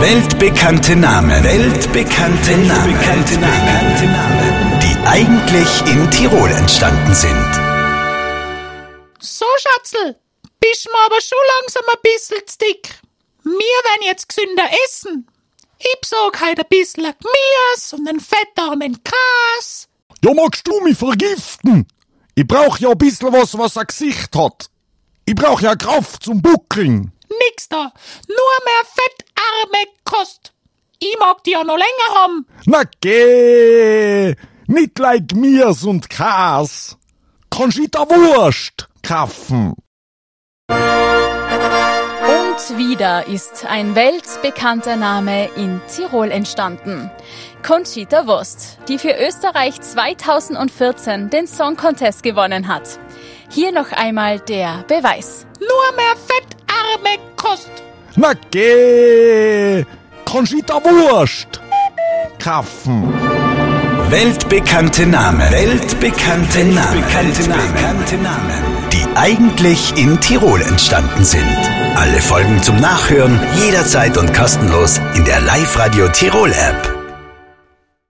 Weltbekannte Namen. Weltbekannte Namen. Weltbekannte Namen. Die eigentlich in Tirol entstanden sind. So, Schatzl, bist mir aber schon langsam ein bisschen zu dick. Wir werden jetzt gesünder essen. Ich besorg halt ein bisschen Gemüse und einen fettarmen Gras. Ja, magst du mich vergiften? Ich brauch ja ein bisschen was, was ein Gesicht hat. Ich brauch ja Kraft zum Buckeln. Nix da, nur mehr mag die ja noch länger haben. Na geh! Nicht like Mirs und Kas. Kannst du da Wurst kaufen? Und wieder ist ein weltbekannter Name in Tirol entstanden. Conchita Wurst, die für Österreich 2014 den Song Contest gewonnen hat. Hier noch einmal der Beweis. Nur mehr fettarme Kost. Na geh! Da Wurst kaufen? Weltbekannte Namen. Weltbekannte Namen. Weltbekannte Namen. Die eigentlich in Tirol entstanden sind. Alle Folgen zum Nachhören jederzeit und kostenlos in der Live-Radio Tirol App.